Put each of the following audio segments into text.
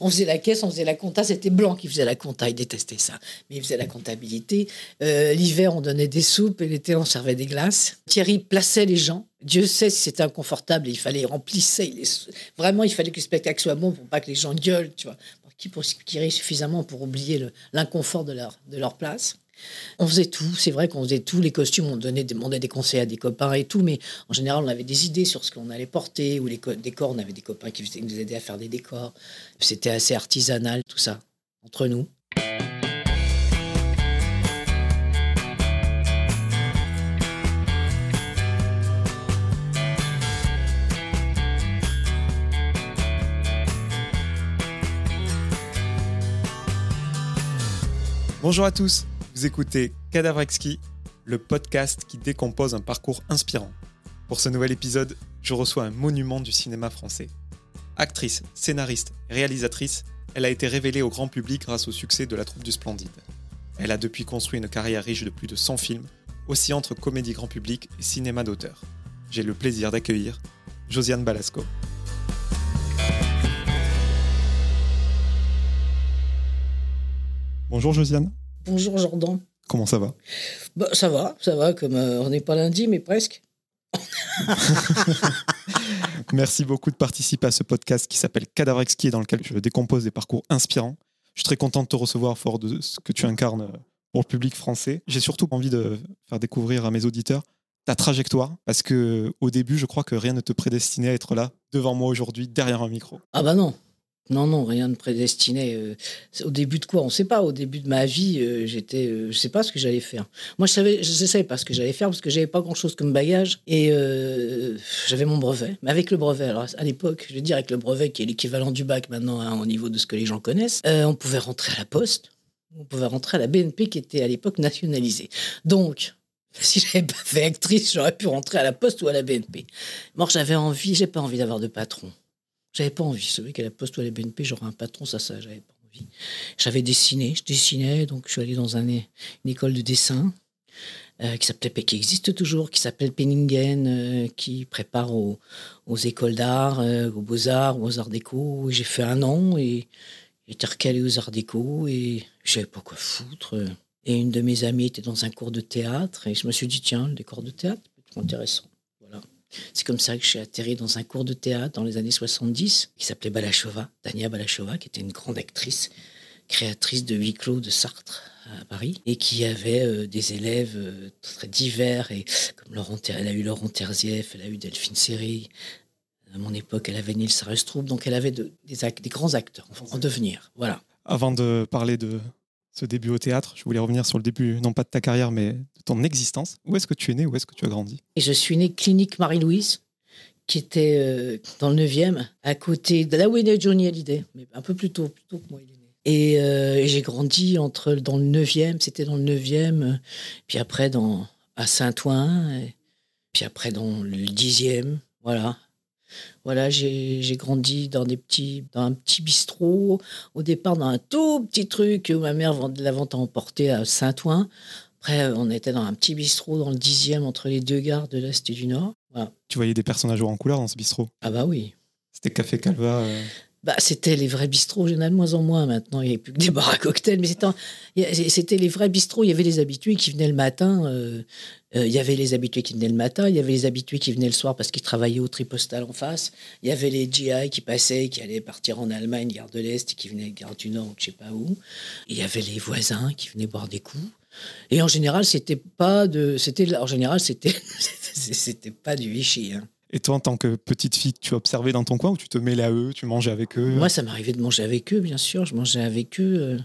On faisait la caisse, on faisait la compta. C'était Blanc qui faisait la compta. Il détestait ça. Mais il faisait la comptabilité. Euh, l'hiver, on donnait des soupes et l'été, on servait des glaces. Thierry plaçait les gens. Dieu sait si c'était inconfortable. Il fallait remplir Vraiment, il fallait que le spectacle soit bon pour pas que les gens gueulent, tu vois. Pour suffisamment pour oublier l'inconfort de leur place. On faisait tout, c'est vrai qu'on faisait tout. Les costumes, on donnait, demandait des conseils à des copains et tout, mais en général, on avait des idées sur ce qu'on allait porter ou les décors. On avait des copains qui nous aidaient à faire des décors. C'était assez artisanal, tout ça, entre nous. Bonjour à tous vous écoutez Cadavre Exquis, le podcast qui décompose un parcours inspirant. Pour ce nouvel épisode, je reçois un monument du cinéma français. Actrice, scénariste réalisatrice, elle a été révélée au grand public grâce au succès de La Troupe du Splendide. Elle a depuis construit une carrière riche de plus de 100 films, aussi entre comédie grand public et cinéma d'auteur. J'ai le plaisir d'accueillir Josiane Balasco. Bonjour Josiane. Bonjour Jordan. Comment ça va? Bah, Ça va, ça va, comme euh, on n'est pas lundi, mais presque. Merci beaucoup de participer à ce podcast qui s'appelle Cadavre exquis dans lequel je décompose des parcours inspirants. Je suis très content de te recevoir fort de ce que tu incarnes pour le public français. J'ai surtout envie de faire découvrir à mes auditeurs ta trajectoire parce que au début, je crois que rien ne te prédestinait à être là devant moi aujourd'hui derrière un micro. Ah bah non, non, non, rien de prédestiné. Euh, au début de quoi On ne sait pas. Au début de ma vie, euh, j'étais, euh, je sais pas ce que j'allais faire. Moi, je savais, je savais pas ce que j'allais faire parce que j'avais pas grand-chose comme bagage et j'avais mon brevet. Mais avec le brevet, à l'époque, je veux dire avec le brevet qui est l'équivalent du bac maintenant hein, au niveau de ce que les gens connaissent, on pouvait rentrer à la poste, on pouvait rentrer à la BNP qui était à l'époque nationalisée. Donc, si j'avais pas fait actrice, j'aurais pu rentrer à la poste ou à la BNP. Moi, j'avais envie, j'ai pas envie d'avoir de patron. J'avais pas envie. C'est vrai qu'à la Poste ou à la BNP, j'aurais un patron, ça, ça, j'avais pas envie. J'avais dessiné, je dessinais, donc je suis allé dans un, une école de dessin euh, qui s'appelait, qui existe toujours, qui s'appelle Penningen, euh, qui prépare aux, écoles d'art, euh, aux beaux-arts, aux arts déco. J'ai fait un an et j'étais recalé aux arts déco et je savais pas quoi foutre. Et une de mes amies était dans un cours de théâtre et je me suis dit, tiens, le décor de théâtre, c'est intéressant. C'est comme ça que suis atterri dans un cours de théâtre dans les années 70 qui s'appelait Balachova, Dania Balachova, qui était une grande actrice, créatrice de huis clos de Sartre à Paris et qui avait euh, des élèves euh, très divers et comme Laurent, elle a eu Laurent Terzieff, elle a eu Delphine Seyrig. À mon époque, elle avait Nils Sarustrup, donc elle avait des, grands acteurs en devenir. Voilà. Avant de parler de ce début au théâtre. Je voulais revenir sur le début, non pas de ta carrière, mais de ton existence. Où est-ce que tu es né? Où est-ce que tu as grandi? Et Je suis né clinique Marie-Louise, qui était euh, dans le 9e, à côté de là où est né Johnny Hallyday, mais un peu plus tôt, plus tôt que moi, né. Et, euh, j'ai grandi entre, dans le 9e, c'était dans le 9e, puis après dans, à Saint-Ouen, puis après dans le 10e, voilà. Voilà, j'ai grandi dans des petits, dans un petit bistrot. Au départ, dans un tout petit truc où ma mère vendait la vente à emporter à Saint-Ouen. Après, on était dans un petit bistrot dans le dixième entre les deux gares de l'Est et du Nord. Tu voyais des personnages en couleur dans ce bistrot? Ah bah oui. C'était Café Calva euh, bah, c'était les vrais bistrots. Il y en a de moins en moins maintenant. Il n'y a plus que des bars à cocktails. Mais c'était les vrais bistrots. Il y avait les habitués qui venaient le matin. Euh, euh, il y avait les habitués qui venaient le matin. Il y avait les habitués qui venaient le soir parce qu'ils travaillaient au tripostal en face. Il y avait les GI qui passaient, qui allaient partir en Allemagne, gare de l'Est, qui venaient gare du Nord ou je sais pas où. il y avait les voisins qui venaient boire des coups. Et en général, c'était pas de, en général, c'était pas du Vichy. Hein. Et toi, en tant que petite fille, tu observais dans ton coin ou tu te mêlais à eux, tu mangeais avec eux? Moi, ça m'arrivait de manger avec eux, bien sûr. Je mangeais avec eux. Euh,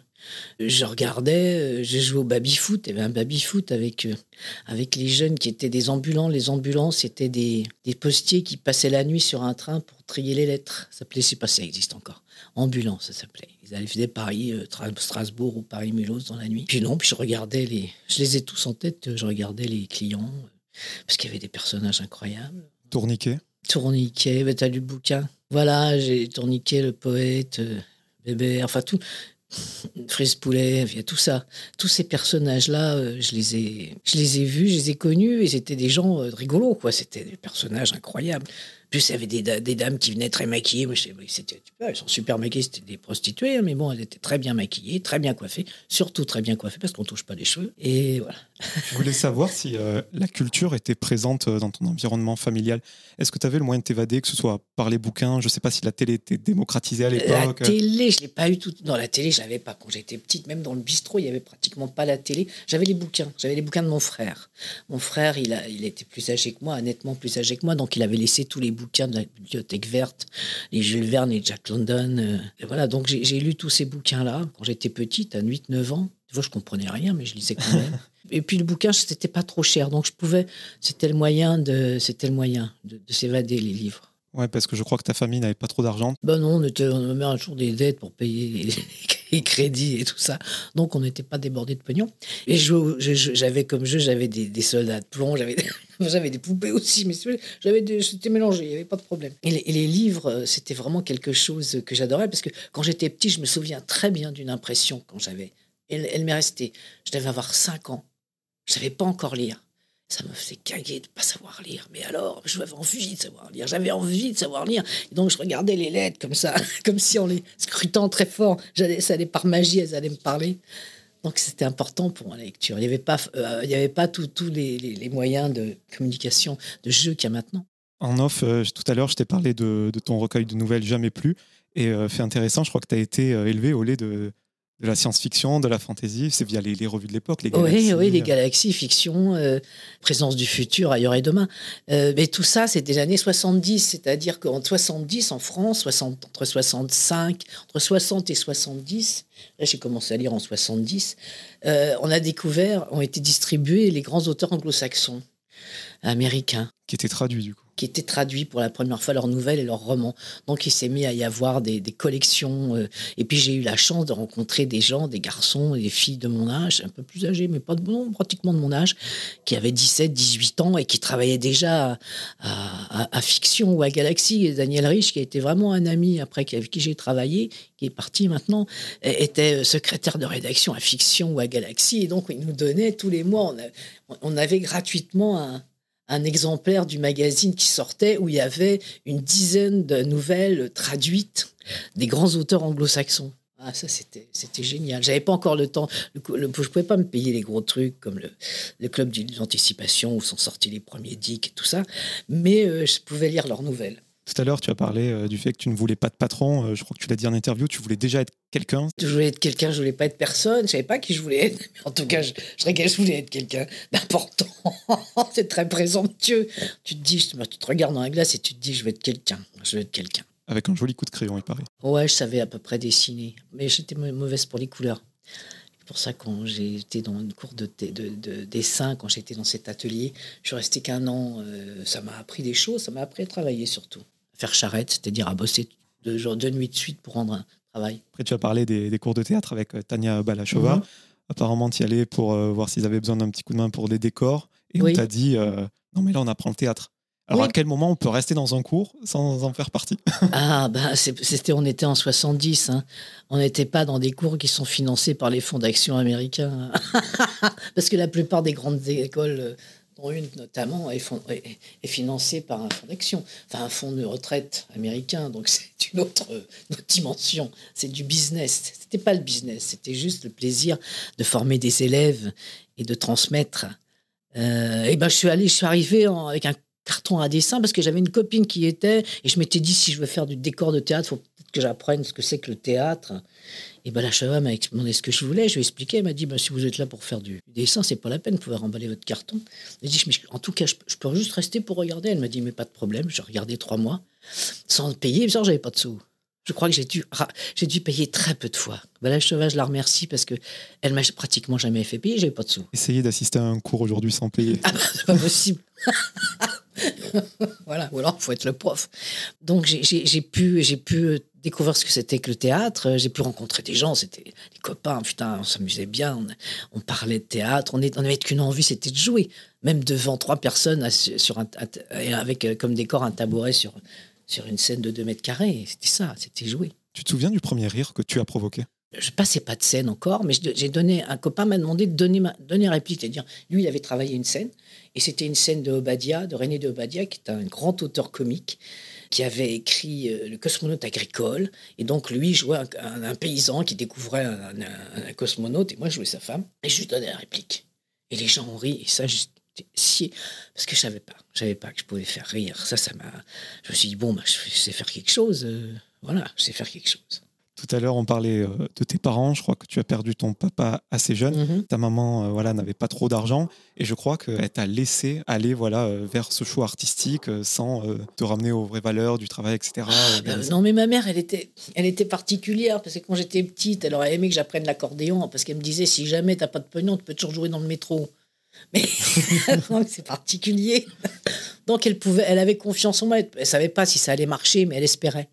je regardais, euh, j'ai joué au baby-foot. Il y avait un baby-foot avec, euh, avec les jeunes qui étaient des ambulants. Les ambulants, c'était des, des postiers qui passaient la nuit sur un train pour trier les lettres. Ça s'appelait, sais pas ça existe encore. Ambulants, ça s'appelait. Ils allaient faire Paris, Strasbourg ou Paris-Mulhouse dans la nuit. Puis non, puis je regardais les. Je les ai tous en tête, je regardais les clients. Parce qu'il y avait des personnages incroyables. Tourniquet Tourniquet, bah, t'as lu le bouquin. Voilà, j'ai Tourniquet, le poète, euh, bébé, enfin tout. Frise Poulet, il y a tout ça. Tous ces personnages-là, euh, je, les ai, je les ai vus, je les ai connus, et c'était des gens euh, rigolos, quoi. C'était des personnages incroyables. Plus, il y avait des, da- des dames qui venaient très maquillées. Moi, je sais, oui, c'était, elles sont super maquillées, c'était des prostituées, hein, mais bon, elles étaient très bien maquillées, très bien coiffées, surtout très bien coiffées parce qu'on touche pas les cheveux. Et voilà. Je voulais savoir si euh, la culture était présente euh, dans ton environnement familial. Est-ce que tu avais le moyen de t'évader, que ce soit par les bouquins? Je sais pas si la télé était démocratisée à La l'époque. télé, je l'ai pas eu tout. Dans la télé, je l'avais pas. Quand j'étais petite, même dans le bistrot, il y avait pratiquement pas la télé. J'avais les bouquins. J'avais les bouquins de mon frère. Mon frère, il, a, il était plus âgé que moi, nettement plus âgé que moi, donc il avait laissé tous les bouquins de la bibliothèque verte, les Jules Verne, les Jack London. euh, et voilà, donc j'ai j'ai lu tous ces bouquins-là quand j'étais petite, à 8-9 ans. Des fois, je comprenais rien, mais je lisais quand même. Et puis le bouquin, c'était pas trop cher, donc je pouvais. C'était le moyen de, c'était le moyen de, de s'évader les livres. Ouais, parce que je crois que ta famille n'avait pas trop d'argent. Ben non, on, était, on avait un jour des dettes pour payer les, les crédits et tout ça. Donc, on n'était pas débordé de pognon. Et j'avais comme jeu, j'avais des, soldats de plomb, j'avais des, poupées aussi, mais j'avais c'était mélangé, il n'y avait pas de problème. Et les, livres, euh, c'était vraiment quelque chose que j'adorais parce que quand j'étais petit, je me souviens très bien d'une impression quand j'avais. Elle, m'est restée. Je devais avoir 5 ans. Je savais pas encore lire. Ça me faisait caguer de pas savoir lire. Mais alors, j'avais envie de savoir lire. J'avais envie de savoir lire. Donc, je regardais les lettres comme ça, comme si en les scrutant très fort, ça allait par magie, elles allaient me parler. Donc, c'était important pour moi, la lecture. Il n'y avait pas, euh, il y avait pas tous les, moyens de communication, de jeu qu'il y a maintenant. En off, euh, tout à l'heure, je t'ai parlé de, de ton recueil de nouvelles Jamais plus. Et euh, fait intéressant, je crois que tu as été euh, élevé au lait de, de la science-fiction, de la fantasy. C'est via les, les revues de l'époque, les Oui, galaxies. oui, les galaxies, fiction, euh, présence du futur, ailleurs et demain. Euh, mais tout ça, c'est des années 70, c'est-à-dire qu'en 70, en France, 60, entre 65, entre 60 et 70, là j'ai commencé à lire en 70, euh, on a découvert, ont été distribués les grands auteurs anglo-saxons, américains Qui était traduit, du coup. Qui étaient traduits pour la première fois leurs nouvelles et leurs romans. Donc il s'est mis à y avoir des, collections. euh, et puis j'ai eu la chance de rencontrer des gens, des garçons, des filles de mon âge, un peu plus âgés, mais pas de, pratiquement de mon âge, qui avaient 17, 18 ans et qui travaillaient déjà à, Fiction ou à Galaxy. Et Daniel Rich, qui été vraiment un ami après avec qui j'ai travaillé, qui est parti maintenant, é- était secrétaire de rédaction à Fiction ou à Galaxy. Et donc il nous donnait tous les mois, on, on avait gratuitement un un exemplaire du magazine qui sortait où il y avait une dizaine de nouvelles traduites des grands auteurs anglo-saxons. Ah, ça, c'était, c'était génial. J'avais pas encore le temps. Le, le- je pouvais pas me payer les gros trucs comme le, le club l'anticipation où sont sortis les premiers dicks et tout ça. Mais euh, je pouvais lire leurs nouvelles. Tout à l'heure, tu as parlé euh, du fait que tu ne voulais pas de patron. Euh, je crois que tu l'as dit en interview, tu voulais déjà être quelqu'un. Je voulais être quelqu'un, je voulais pas être personne. Je savais pas qui je voulais être. Mais en tout cas, je, je, je voulais être quelqu'un d'important. C'est très présomptueux. Tu te dis, tu te regardes dans la glace et tu te dis, je veux être quelqu'un. Je veux être quelqu'un. Avec un joli coup de crayon, il paraît. Ouais, je savais à peu près dessiner, mais j'étais mau- mauvaise pour les couleurs. C'est pour ça quand j'ai été dans une cours de, t- de- de dessin, quand j'étais dans cet atelier, je suis resté qu'un an. euh, ça m'a appris des choses, ça m'a appris à travailler surtout. À faire charrette, c'est-à-dire à bosser deux, jours, deux nuits de suite pour rendre un travail. Après, tu as parlé des, des cours de théâtre avec euh, Tania Balachova. Mhm. Apparemment, tu y allais pour euh, voir s'ils avaient besoin d'un petit coup de main pour les décors. Et Oui. on t'a dit, euh, non, mais là, on apprend le théâtre. Alors, Oui. à quel moment on peut rester dans un cours sans en faire partie? Ah, c'est- c'était, on était en 70. hein. On n'était pas dans des cours qui sont financés par les fonds d'action américains. Parce que la plupart des grandes écoles, une notamment, est, fon- est- est financée par un fonds d'action. Enfin, un fonds de retraite américain. Donc, c'est une autre, dimension. C'est du business. C'était pas le business. C'était juste le plaisir de former des élèves et de transmettre. Euh, et ben, je suis allé, je suis arrivé avec un carton à dessin parce que j'avais une copine qui était et je m'étais dit si je veux faire du décor de théâtre, faut que j'apprenne ce que c'est que le théâtre. Et ben la cheva m'a demandé ce que je voulais, je lui ai expliqué, elle m'a dit ben, si vous êtes là pour faire du dessin, c'est pas la peine, vous pouvez remballer votre carton. J'ai dit mais en tout cas, je, je peux juste rester pour regarder. Elle m'a dit mais pas de problème, j'ai regardé trois mois sans payer, genre j'avais pas de sous. Je crois que j'ai dû, j'ai dû payer très peu de fois. Ben, la cheva, je la remercie parce que elle m'a pratiquement jamais fait payer, j'avais pas de sous. Essayer d'assister à un cours aujourd'hui sans payer. Ah bah, c'est pas possible. voilà, ou alors il faut être le prof. Donc j'ai pu, j'ai pu euh, découvrir ce que c'était que le théâtre. J'ai pu rencontrer des gens, c'était des copains. Putain, on s'amusait bien. On, on parlait de théâtre. On n'avait qu'une envie, c'était de jouer. Même devant trois personnes sur un, avec euh, comme décor un tabouret sur sur une scène de 2 mètres carrés. C'était ça, c'était jouer. Tu te souviens du premier rire que tu as provoqué? Je passais pas de scène encore, mais j'ai donné, un copain m'a demandé de donner, ma, donner réplique, c'est-à-dire, lui, il avait travaillé une scène, et c'était une scène de Obadia, de René de Obadia, qui est un grand auteur comique, qui avait écrit euh, Le cosmonaute agricole, et donc lui jouait un, paysan qui découvrait un, cosmonaute, et moi je jouais sa femme, et je lui donnais la réplique. Et les gens ont ri, et ça, j'étais scié, parce que je savais pas, je savais pas que je pouvais faire rire. Ça, ça m'a. Je me suis dit, bon, bah, je sais faire quelque chose, euh, voilà, je sais faire quelque chose. Tout à l'heure, on parlait euh, de tes parents. Je crois que tu as perdu ton papa assez jeune. Mhm. Ta maman, euh, voilà, n'avait pas trop d'argent, et je crois qu'elle t'a laissé aller, voilà, euh, vers ce choix artistique sans te ramener aux vraies valeurs du travail, etc. Ah, non, mais ma mère, elle était, elle était particulière parce que quand j'étais petite, elle aurait aimé que j'apprenne l'accordéon parce qu'elle me disait si jamais t'as pas de pognon, tu peux toujours jouer dans le métro. Mais c'est particulier. Donc elle pouvait, elle avait confiance en moi. Elle savait pas si ça allait marcher, mais elle espérait.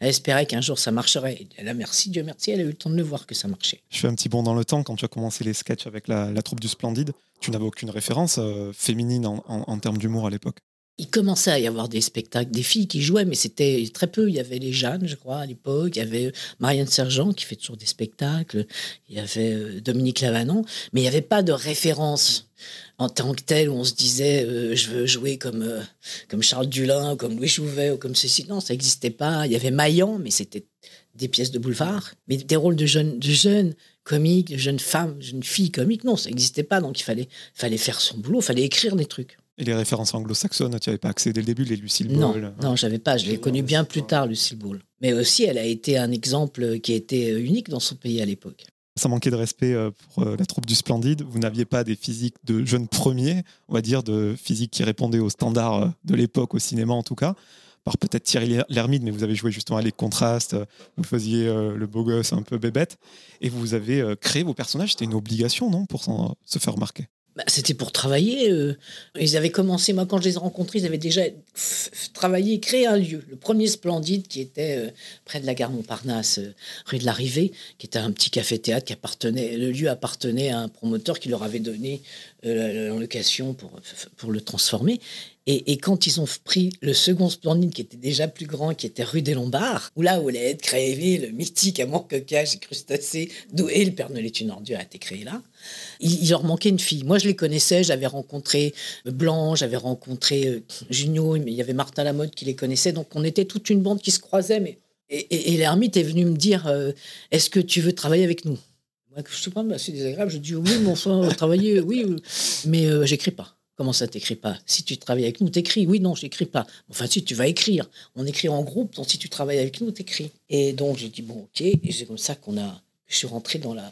Elle espérait qu'un jour ça marcherait. Et là, merci, Dieu merci, elle a eu le temps de le voir que ça marchait. Je fais un petit bond dans le temps. Quand tu as commencé les sketchs avec la, troupe du Splendide, tu n'avais aucune référence euh, féminine en, termes d'humour à l'époque il commençait à y avoir des spectacles, des filles qui jouaient, mais c'était très peu. Il y avait les Jeanne, je crois, à l'époque. Il y avait Marianne Sergent qui fait toujours des spectacles. Il y avait euh, Dominique Lavanon. Mais il n'y avait pas de référence en tant que tel où on se disait euh, je veux jouer comme, euh, comme Charles Dulin, comme Louis Jouvet ou comme ceci. Non, ça n'existait pas. Il y avait Maillan, mais c'était des pièces de boulevard. Mais des rôles de jeunes, de jeunes comiques, de jeunes femmes, de jeunes filles comiques, non, ça n'existait pas. Donc il fallait, fallait faire son boulot, il fallait écrire des trucs. Et les références anglo-saxonnes, tu n'avais pas accès dès le début, les Lucille Ball Non, non j'avais pas. Je l'ai connu bien plus tard, Lucille Ball. Mais aussi, elle a été un exemple qui était unique dans son pays à l'époque. Ça manquait de respect euh, pour euh, la troupe du Splendide. Vous n'aviez pas des physiques de jeunes premiers, on va dire, de physiques qui répondaient aux standards euh, de l'époque, au cinéma en tout cas. Par peut-être Thierry Lhermitte, mais vous avez joué justement à les contrastes, vous faisiez le beau gosse un peu bébête, et vous avez créé vos personnages. C'était une obligation, non, pour se faire remarquer? Bah, c'était pour travailler. Euh. Ils avaient commencé, moi, quand je les ai rencontrés, ils avaient déjà travaillé, créé un lieu. Le premier Splendide, qui était euh, près de la gare Montparnasse, euh, rue de l'Arrivée, qui était un petit café-théâtre qui appartenait. Le lieu appartenait à un promoteur qui leur avait donné en location pour, pour le transformer. Et, quand ils ont pris le second Splendide, qui était déjà plus grand, qui était rue des Lombards, où là être créé le mythique amour coquage et crustacé, d'où et le Père Noël est une ordure a été créé là, il, leur manquait une fille. Moi, je les connaissais, j'avais rencontré Blanc, j'avais rencontré euh, Junio, mais il y avait Martin Lamotte qui les connaissait, donc on était toute une bande qui se croisait. Mais... Et, l'ermite est venu me dire euh, Est-ce que tu veux travailler avec nous? Moi, je sais pas, c'est désagréable. Je dis Oui, mon enfant, travailler, oui, mais euh, j'écris pas. Comment ça t'écris pas? Si tu travailles avec nous, t'écris. Oui, non, j'écris pas. Enfin, si tu vas écrire, on écrit en groupe. Donc, si tu travailles avec nous, t'écris. Et donc, j'ai dit bon, ok. Et c'est comme ça qu'on a. Je suis rentré dans la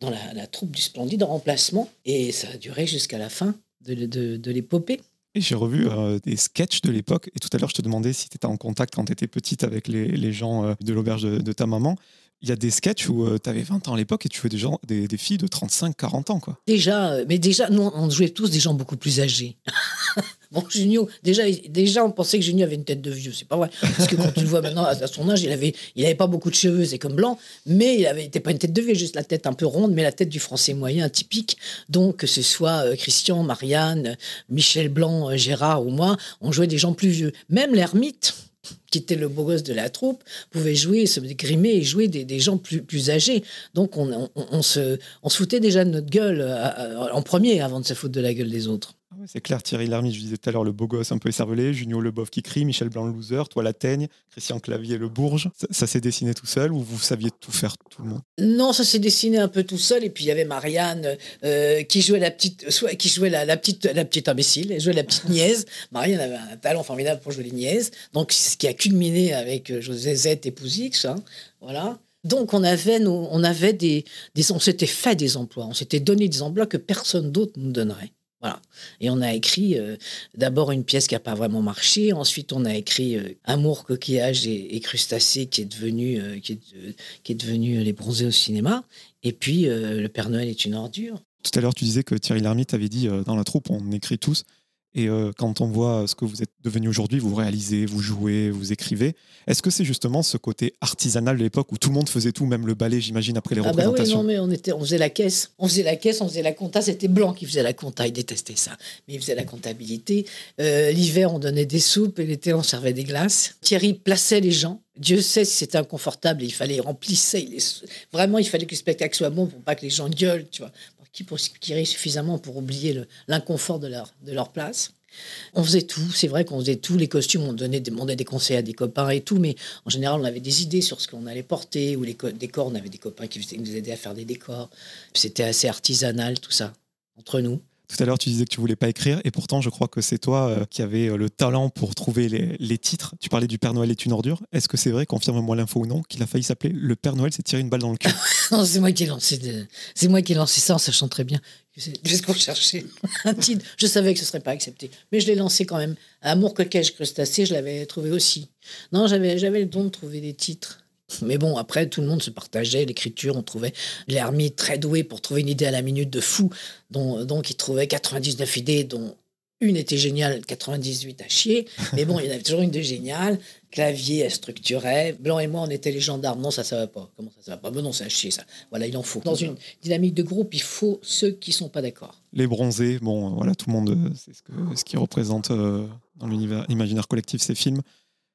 dans la, troupe du Splendide en remplacement. Et ça a duré jusqu'à la fin de, de, l'épopée. Et j'ai revu euh, des sketchs de l'époque. Et tout à l'heure, je te demandais si tu étais en contact quand tu étais petite avec les, les gens euh, de l'auberge de, ta maman il y a des sketchs où euh, tu avais 20 ans à l'époque et tu jouais des, gens, des, filles de 35-40 ans. Quoi. Déjà, euh, mais déjà, nous, on jouait tous des gens beaucoup plus âgés. bon, Junio, déjà, déjà, on pensait que Junio avait une tête de vieux. C'est pas vrai. Parce que quand tu le vois maintenant, à son âge, il avait, il avait pas beaucoup de cheveux, c'est comme blanc, mais il avait, pas une tête de vieux, juste la tête un peu ronde, mais la tête du français moyen, typique. Donc, que ce soit euh, Christian, Marianne, Michel Blanc, Gérard ou moi, on jouait des gens plus vieux. Même l'ermite qui était le beau gosse de la troupe, pouvait jouer, se grimer et jouer des, gens plus, plus âgés. Donc on, se, on se foutait déjà de notre gueule euh, en premier avant de se foutre de la gueule des autres. C'est clair, Thierry Lhermitte, je disais tout à l'heure, le beau gosse un peu écervelé, Junio Leboeuf qui crie, Michel Blanc le loser, toi la teigne, Christian Clavier le bourge. Ça, s'est dessiné tout seul ou vous saviez tout faire tout le monde? Non, ça s'est dessiné un peu tout seul. Et puis il y avait Marianne euh, qui jouait la petite, qui jouait la, petite, la petite imbécile, elle jouait la petite niaise. Marianne avait un talent formidable pour jouer les niaises. Donc ce qui a culminé avec euh, José Z et Pouzix, hein, voilà. Donc on avait, on avait des, des on s'était fait des emplois, on s'était donné des emplois que personne d'autre nous donnerait. Voilà. Et on a écrit euh, d'abord une pièce qui n'a pas vraiment marché. Ensuite, on a écrit euh, Amour, coquillage et, crustacé qui est devenu euh, devenu Les Bronzés au cinéma. Et puis Le Père Noël est une ordure. Tout à l'heure, tu disais que Thierry Lhermitte avait dit dans la troupe, on écrit tous. Et euh, quand on voit ce que vous êtes devenu aujourd'hui, vous réalisez, vous jouez, vous écrivez. Est-ce que c'est justement ce côté artisanal de l'époque où tout le monde faisait tout, même le ballet, j'imagine, après les représentations Ah bah oui, non, mais on, était, on faisait la caisse. On faisait la caisse, on faisait la compta. C'était Blanc qui faisait la compta, il détestait ça. Mais il faisait la comptabilité. Euh, l'hiver, on donnait des soupes et l'été, on servait des glaces. Thierry plaçait les gens Dieu sait si c'était inconfortable il fallait remplir ça. Vraiment, il fallait que le spectacle soit bon pour pas que les gens gueulent, tu vois. Pour qu'ils pour suffisamment pour oublier l'inconfort de leur, de leur place? On faisait tout, c'est vrai qu'on faisait tout. Les costumes, on donnait, demandait des conseils à des copains et tout, mais en général, on avait des idées sur ce qu'on allait porter, ou les décors, on avait des copains qui nous aidaient à faire des décors. C'était assez artisanal, tout ça, entre nous. Tout à l'heure, tu disais que tu voulais pas écrire, et pourtant, je crois que c'est toi euh, qui avais euh, le talent pour trouver les, titres. Tu parlais du Père Noël est une ordure. Est-ce que c'est vrai, confirme-moi l'info ou non, qu'il a failli s'appeler Le Père Noël s'est tiré une balle dans le cul? Non, c'est moi qui ai lancé, ça en sachant très bien ce qu'on cherchait un titre. Je savais que ce serait pas accepté, mais je l'ai lancé quand même. Amour, coquage, crustacé, je l'avais trouvé aussi. Non, j'avais j'avais le don de trouver des titres. Mais bon, après, tout le monde se partageait l'écriture. On trouvait l'ermite très doué pour trouver une idée à la minute de fou. Dont, donc, il trouvait 99 idées, dont une était géniale, 98 à chier. Mais bon, il y en avait toujours une de géniale. Clavier, elle structurait. Blanc et moi, on était les gendarmes. Non, ça, ça va pas. Comment ça, ça va pas? Mais non, c'est à chier, ça. Voilà, il en faut. Dans une dynamique de groupe, il faut ceux qui sont pas d'accord. Les bronzés, bon, voilà, tout le monde, c'est ce, ce qui représente euh, dans l'univers imaginaire collectif ces films.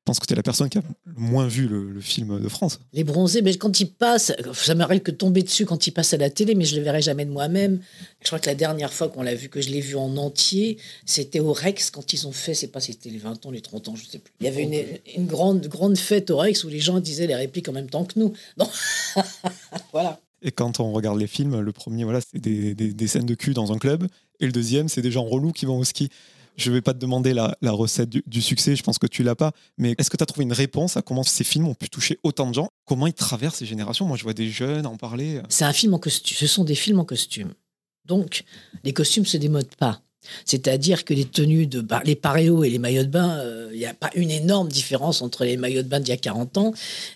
Pense que tu es la personne qui a le moins vu le, film de France. Les bronzés, mais quand ils passent, ça m'arrive que tomber dessus quand ils passent à la télé, mais je le verrai jamais de moi-même. Je crois que la dernière fois qu'on l'a vu, que je l'ai vu en entier, c'était au Rex quand ils ont fait, c'est pas si c'était les 20 ans, les 30 ans, je sais plus. Il y avait une, grande, grande fête au Rex où les gens disaient les répliques en même temps que nous. voilà. Et quand on regarde les films, le premier, voilà, c'est des, des, scènes de cul dans un club, et le deuxième, c'est des gens relous qui vont au ski. Je ne vais pas te demander la, recette du, succès, je pense que tu l'as pas, mais est-ce que tu as trouvé une réponse à comment ces films ont pu toucher autant de gens? Comment ils traversent ces générations? Moi, je vois des jeunes en parler. C'est un film en costume. Ce sont des films en costume. Donc, les costumes se démodent pas. C'est-à-dire que les tenues de les paréos et les maillots de bain, euh, il n'y a pas une énorme différence entre les maillots de bain d'il y a 40 ans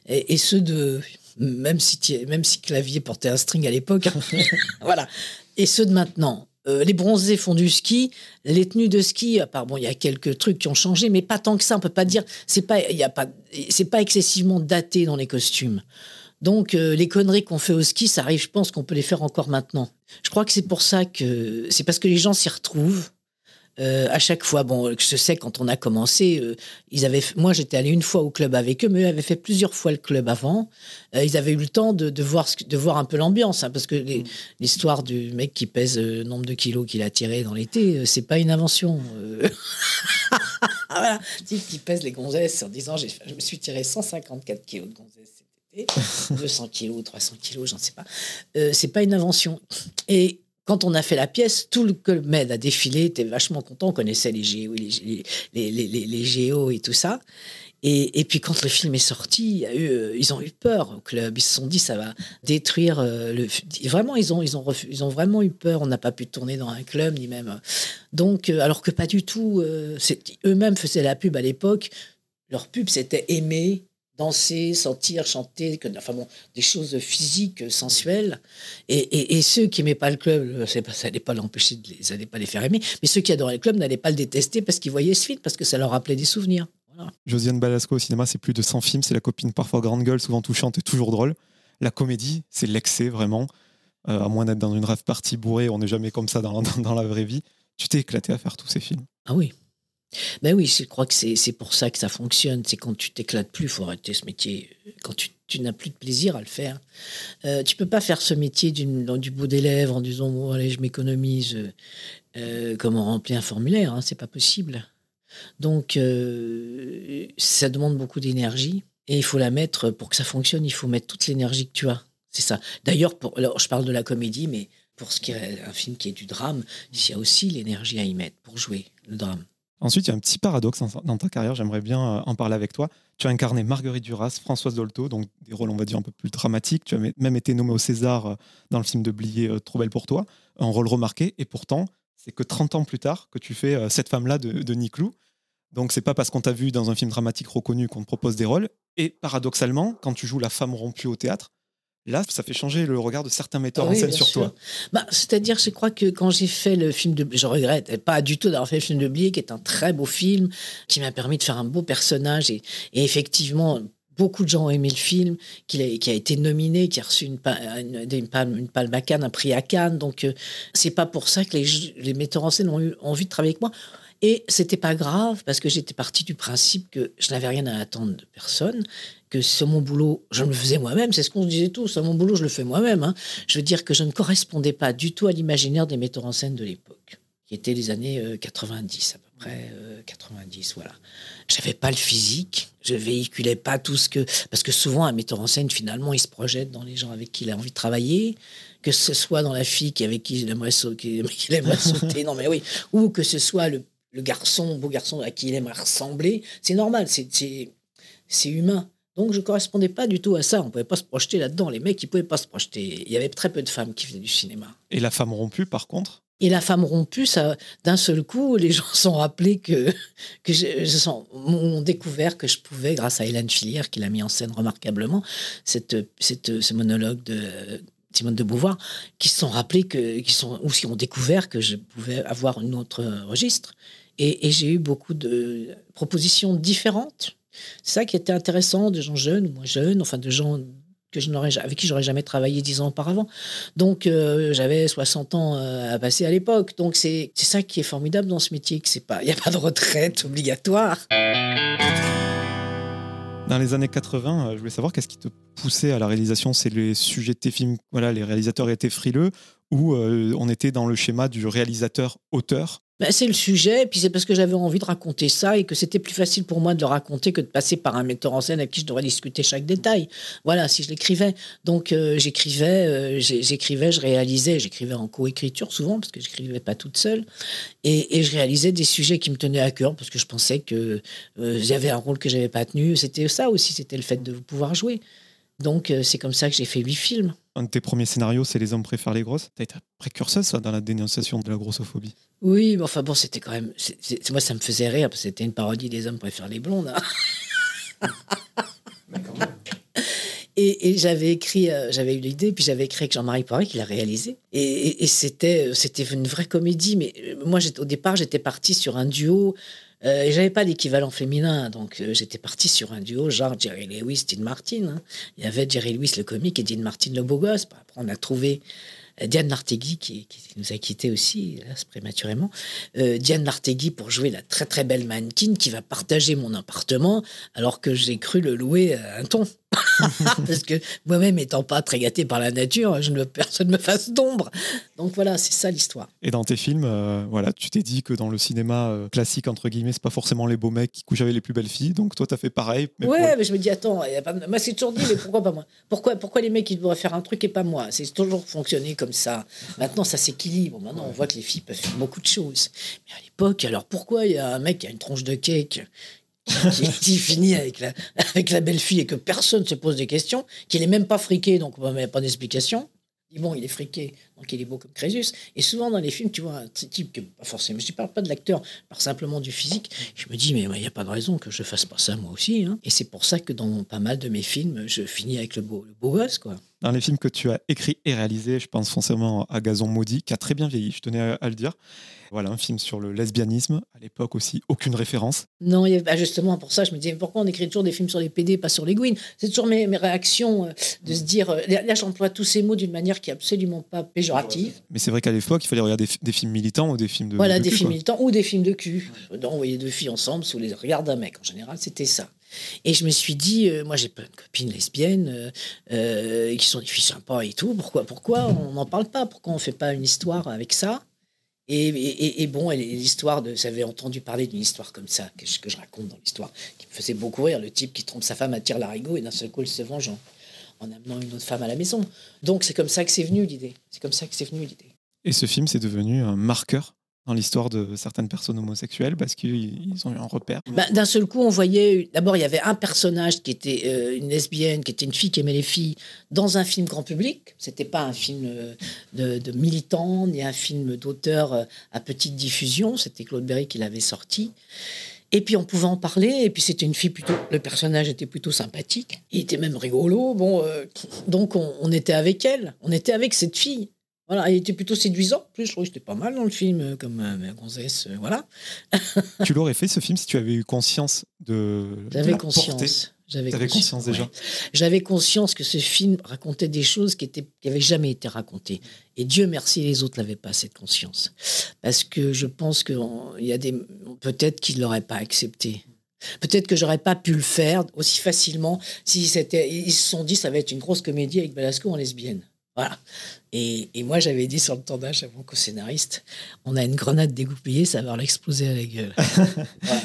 et, ceux de. Même si, même si Clavier portait un string à l'époque. voilà. Et ceux de maintenant. Euh, les bronzés font du ski, les tenues de ski, à part bon, il y a quelques trucs qui ont changé, mais pas tant que ça. On peut pas dire, c'est pas, il y a pas, c'est pas excessivement daté dans les costumes. Donc euh, les conneries qu'on fait au ski, ça arrive, je pense qu'on peut les faire encore maintenant. Je crois que c'est pour ça que c'est parce que les gens s'y retrouvent euh, à chaque fois, bon, je sais quand on a commencé, euh, ils avaient, moi j'étais allé une fois au club avec eux, mais eux avaient fait plusieurs fois le club avant. Euh, ils avaient eu le temps de, de, voir, de voir un peu l'ambiance, hein, parce que mm. l'histoire du mec qui pèse le nombre de kilos qu'il a tiré dans l'été, c'est pas une invention. voilà, qui pèse les gonzesses en disant je me suis tiré 154 kilos de gonzesses cet été, 200 kilos, 300 kilos, j'en sais pas. c'est pas une invention. Et quand on a fait la pièce, tout le Club Med a défilé, était vachement content, on connaissait les géos, et tout ça. Et, puis quand le film est sorti, eu, euh, ils ont eu peur au club. Ils se sont dit ça va détruire euh, le. Vraiment, ils ont, ils ont, ils ont vraiment eu peur. On n'a pas pu tourner dans un club ni même. Donc, euh, alors que pas du tout. eux-mêmes faisaient la pub à l'époque. Leur pub c'était aimer, danser, sentir, chanter, que, enfin bon, des choses physiques, sensuelles. Et, et, ceux qui n'aimaient pas le club, pas, ça n'allait pas l'empêcher, de les, ça n'allait pas les faire aimer. Mais ceux qui adoraient le club n'allaient pas le détester parce qu'ils voyaient ce film, parce que ça leur rappelait des souvenirs. Josiane Balasco au cinéma, c'est plus de 100 films. C'est la copine parfois grande gueule, souvent touchante et toujours drôle. La comédie, c'est l'excès vraiment. Euh, à moins d'être dans une rêve partie bourrée, on n'est jamais comme ça dans, dans, dans la vraie vie. Tu t'es éclaté à faire tous ces films. Ah oui, ben oui, je crois que c'est pour ça que ça fonctionne. C'est quand tu t'éclates plus, il faut arrêter ce métier. Quand tu, n'as plus de plaisir à le faire. Euh, tu peux pas faire ce métier du bout des lèvres en disant bon, allez, je m'économise. Euh, comme on remplit un formulaire, hein, c'est pas possible. Donc, euh, ça demande beaucoup d'énergie. Et il faut la mettre, pour que ça fonctionne, il faut mettre toute l'énergie que tu as. C'est ça. D'ailleurs, je parle de la comédie, mais pour ce qui est un film qui est du drame, il y a aussi l'énergie à y mettre pour jouer le drame. Ensuite, il y a un petit paradoxe dans ta carrière, j'aimerais bien euh, en parler avec toi. Tu as incarné Marguerite Duras, Françoise Dolto, donc des rôles, on va dire, un peu plus dramatiques. Tu as même été nommé au César euh, dans le film de Blier, euh, Trop belle pour toi, un rôle remarqué. Et pourtant, c'est que 30 ans plus tard que tu fais cette femme-là de, de Niclou. Donc, c'est pas parce qu'on t'a vu dans un film dramatique reconnu qu'on te propose des rôles. Et paradoxalement, quand tu joues la femme rompue au théâtre, Là, ça fait changer le regard de certains metteurs en scène sur toi. Bah, C'est-à-dire, je crois que quand j'ai fait le film de... Je regrette pas du tout d'avoir fait le film de Blier, qui est un très beau film, qui m'a permis de faire un beau personnage. Et, effectivement, beaucoup de gens ont aimé le film, qui a, qui a été nominé, qui a reçu une, une, palme, une palme à Cannes, un prix à Cannes. Donc, euh, c'est pas pour ça que les, les metteurs en scène ont eu envie de travailler avec moi. Et c'était pas grave parce que j'étais partie du principe que je n'avais rien à attendre de personne, que sur mon boulot, je le faisais moi-même. C'est ce qu'on disait tous. Sur mon boulot, je le fais moi-même. Hein. Je veux dire que je ne correspondais pas du tout à l'imaginaire des metteurs en scène de l'époque, qui étaient les années 90 euh, à peu près, 90, voilà. J'avais pas le physique, je véhiculais pas tout ce que parce que souvent un metteur en scène finalement il se projette dans les gens avec qui il a envie de travailler que ce soit dans la fille avec qui il aimerait, sauter, non mais oui, ou que ce soit le, le, garçon, beau garçon à qui il aimerait ressembler, c'est normal, c'est humain. Donc je ne correspondais pas du tout à ça. On ne pouvait pas se projeter là-dedans. Les mecs, ils pouvaient pas se projeter. Il y avait très peu de femmes qui faisaient du cinéma. Et la femme rompue, par contre? Et la femme rompue, ça, d'un seul coup, les gens sont rappelés que, que je, je ont découvert que je pouvais, grâce à Hélène Filière, qui l'a mis en scène remarquablement, cette, cette, ce monologue de Simone de Beauvoir, qui se sont rappelés que, qui sont, ou qui ont découvert que je pouvais avoir un autre registre. Et, j'ai eu beaucoup de propositions différentes. C'est ça qui était intéressant, de gens jeunes ou moins jeunes, enfin de gens que je avec qui j'aurais jamais travaillé dix ans auparavant. Donc euh, j'avais 60 ans euh, à passer à l'époque. Donc c'est ça qui est formidable dans ce métier, qu'il n'y a pas de retraite obligatoire. Dans les années 80, euh, je voulais savoir qu'est-ce qui te poussait à la réalisation? C'est les sujets de tes films, voilà, les réalisateurs étaient frileux ou on était dans le schéma du réalisateur-auteur? Ben, c'est le sujet, et puis c'est parce que j'avais envie de raconter ça et que c'était plus facile pour moi de le raconter que de passer par un metteur en scène avec qui je devrais discuter chaque détail. Voilà, si je l'écrivais. Donc euh, j'écrivais, euh, j'écrivais, je réalisais, j'écrivais en coécriture souvent parce que je n'écrivais pas toute seule, et, je réalisais des sujets qui me tenaient à cœur parce que je pensais que j'avais un rôle que j'avais pas tenu. C'était ça aussi, c'était le fait de pouvoir jouer. Donc c'est comme ça que j'ai fait huit films. Un de tes premiers scénarios, c'est Les hommes préfèrent les grosses. Tu as été précurseur ça, dans la dénonciation de la grossophobie. Oui, mais enfin bon, c'était quand même. moi, ça me faisait rire parce que c'était une parodie des hommes préfèrent les blondes. Hein. Et, j'avais écrit, euh, j'avais eu l'idée, puis j'avais écrit avec Jean-Marie Poiré qui l'a réalisé. Et, c'était, euh, c'était une vraie comédie. Mais euh, moi, au départ, j'étais partie sur un duo. Euh, et j'avais pas d'équivalent féminin, donc j'étais partie sur un duo genre Jerry Lewis, Dean Martin. Hein. Il y avait Jerry Lewis le comique et Dean Martin le beau gosse. Après, on a trouvé Diane Lartegui, qui, nous a quittés aussi, hélas, prématurément. Diane Lartegui pour jouer la très très belle mannequin qui va partager mon appartement alors que j'ai cru le louer à un ton. Parce que moi-même, étant pas très gâté par la nature, je ne veux personne me fasse d'ombre. Donc voilà, c'est ça l'histoire. Et dans tes films, euh, voilà, tu t'es dit que dans le cinéma euh, classique, entre guillemets, c'est pas forcément les beaux mecs qui couchent avec les plus belles filles. Donc toi, tu as fait pareil. Mais ouais, mais je me dis, attends, moi, c'est toujours dit, mais pourquoi pas moi? Pourquoi, pourquoi les mecs, ils devraient faire un truc et pas moi? C'est toujours fonctionné comme ça. Maintenant, ça s'équilibre. Maintenant, on voit que les filles peuvent faire beaucoup de choses. Mais à l'époque, alors pourquoi il y a un mec qui a une tronche de cake qui, finit avec la, avec la belle-fille et que personne ne se pose des questions, qu'il n'est même pas friqué, donc il n'y a pas d'explication. Bon, il est friqué, donc il est beau comme Crésus. Et souvent dans les films, tu vois un type que pas forcément, je ne parle pas de l'acteur, par simplement du physique. Je me dis, mais il n'y a pas de raison que je fasse pas ça moi aussi. Hein. Et c'est pour ça que dans pas mal de mes films, je finis avec le beau, le beau gosse, quoi. Dans les films que tu as écrits et réalisés, je pense forcément à Gazon Maudit, qui a très bien vieilli, je tenais à le dire. Voilà, un film sur le lesbianisme. À l'époque aussi, aucune référence. Non, il y bah, justement, pour ça, je me disais, pourquoi on écrit toujours des films sur les PD, pas sur les gouines C'est toujours mes, réactions euh, de se dire. Euh, là, j'emploie tous ces mots d'une manière qui est absolument pas péjorative. Mais c'est vrai qu'à l'époque, il fallait regarder des, films militants ou des films de. Voilà, des films militants ou des films de cul. D'envoyer deux filles ensemble sous les regards d'un mec. En général, c'était ça. Et je me suis dit, euh, moi j'ai plein de copines lesbiennes qui sont des filles sympas et tout. Pourquoi, pourquoi on n'en parle pas? Pourquoi on ne fait pas une histoire avec ça? Et, bon, l'histoire de. J'avais entendu parler d'une histoire comme ça, que je, que je raconte dans l'histoire, qui me faisait beaucoup rire. Le type qui trompe sa femme attire l'arigot et d'un seul coup, il se venge en, en, amenant une autre femme à la maison. Donc, c'est comme ça que c'est venu l'idée. C'est comme ça que c'est venu l'idée. Et ce film, c'est devenu un marqueur dans l'histoire de certaines personnes homosexuelles parce qu'ils ont eu un repère bah, D'un seul coup, on voyait. D'abord, il y avait un personnage qui était euh, une lesbienne, qui était une fille qui aimait les filles, dans un film grand public. C'était pas un film euh, de, militant, ni un film d'auteur euh, à petite diffusion. C'était Claude Berry qui l'avait sorti. Et puis on pouvait en parler, et puis c'était une fille plutôt, le personnage était plutôt sympathique, il était même rigolo, bon, donc on, on, était avec elle, on était avec cette fille. Voilà, il était plutôt séduisant. plus, je trouvais que c'était pas mal dans le film, euh, comme euh, gonzesse, euh, voilà. tu l'aurais fait ce film si tu avais eu conscience de. J'avais conscience. J'avais conscience, déjà? J'avais conscience que ce film racontait des choses qui étaient qui avaient jamais été racontées. Et Dieu merci, les autres n'avaient pas cette conscience, parce que je pense que il y a des peut-être qu'ils l'auraient pas accepté. Peut-être que j'aurais pas pu le faire aussi facilement si c'était. Ils se sont dit ça va être une grosse comédie avec Balasco en lesbienne. Voilà. Et, et moi, j'avais dit sur le tournage à mon co-scénariste, on a une grenade dégoupillée, ça va leur exploser à la gueule. voilà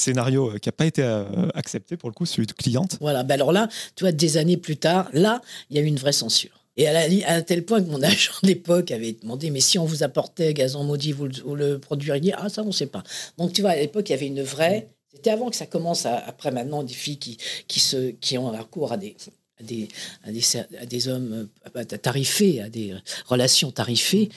scénario euh, qui n'a pas été euh, accepté pour le coup, celui de cliente. Voilà, ben alors là, tu vois, des années plus tard, là, il y a eu une vraie censure. Et à, la, à tel point que mon agent d'époque avait demandé, mais si on vous apportait Gazon Maudit, vous, le produiriez? Ah, ça, on ne sait pas. Donc, tu vois, à l'époque, il y avait une vraie... C'était avant que ça commence, après maintenant, des filles qui, qui, se, qui ont recours à des, à des, à des, à des hommes euh, tarifés, à des relations tarifées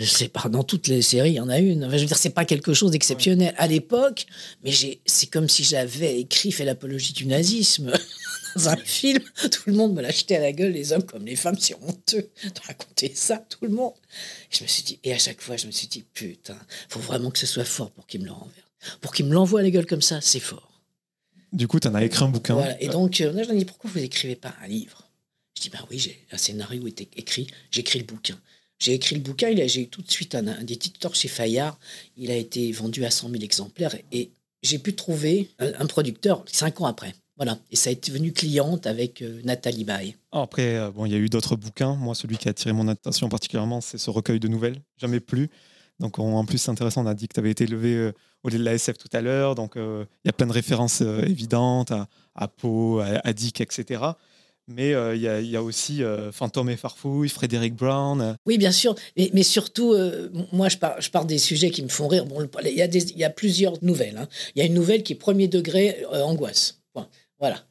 je sais pas, dans toutes les séries, il y en a une. je veux dire, c'est pas quelque chose d'exceptionnel à l'époque, mais c'est comme si j'avais écrit, fait l'apologie du nazisme dans un film. Tout le monde me l'achetait à la gueule, les hommes comme les femmes, c'est honteux de raconter ça, tout le monde. Et je me suis dit, et à chaque fois, je me suis dit, putain, faut vraiment que ce soit fort pour qu'il me le renverse. Pour qu'il me l'envoie à la gueule comme ça, c'est fort. Du coup, tu en as écrit un bouquin. Voilà. Et donc, euh, là, je me pourquoi vous n'écrivez pas un livre? Je dis, ben oui, j'ai un scénario était écrit, j'écris le bouquin. J'ai écrit le bouquin, j'ai eu tout de suite un, un éditeur chez Fayard. Il a été vendu à 100 000 exemplaires et j'ai pu trouver un, producteur cinq ans après. Voilà. Et ça a été venu cliente avec euh, Nathalie Baye. Après, euh, bon, il y a eu d'autres bouquins. Moi, celui qui a attiré mon attention particulièrement, c'est ce recueil de nouvelles, Jamais plus. Donc, en plus, c'est intéressant. On a dit que tu avais été élevé euh, au lieu de la SF tout à l'heure. Donc, il y a plein de références évidentes à, à Poe, à, Dick, etc. Mais euh, il y, a aussi euh, Fantôme et Farfouille, Frédéric Brown. Euh. Oui, bien sûr. Mais, surtout, moi, je pars, des sujets qui me font rire. Bon, il y, a y a plusieurs nouvelles. Hein. Il y a une nouvelle qui est premier degré angoisse. Voilà.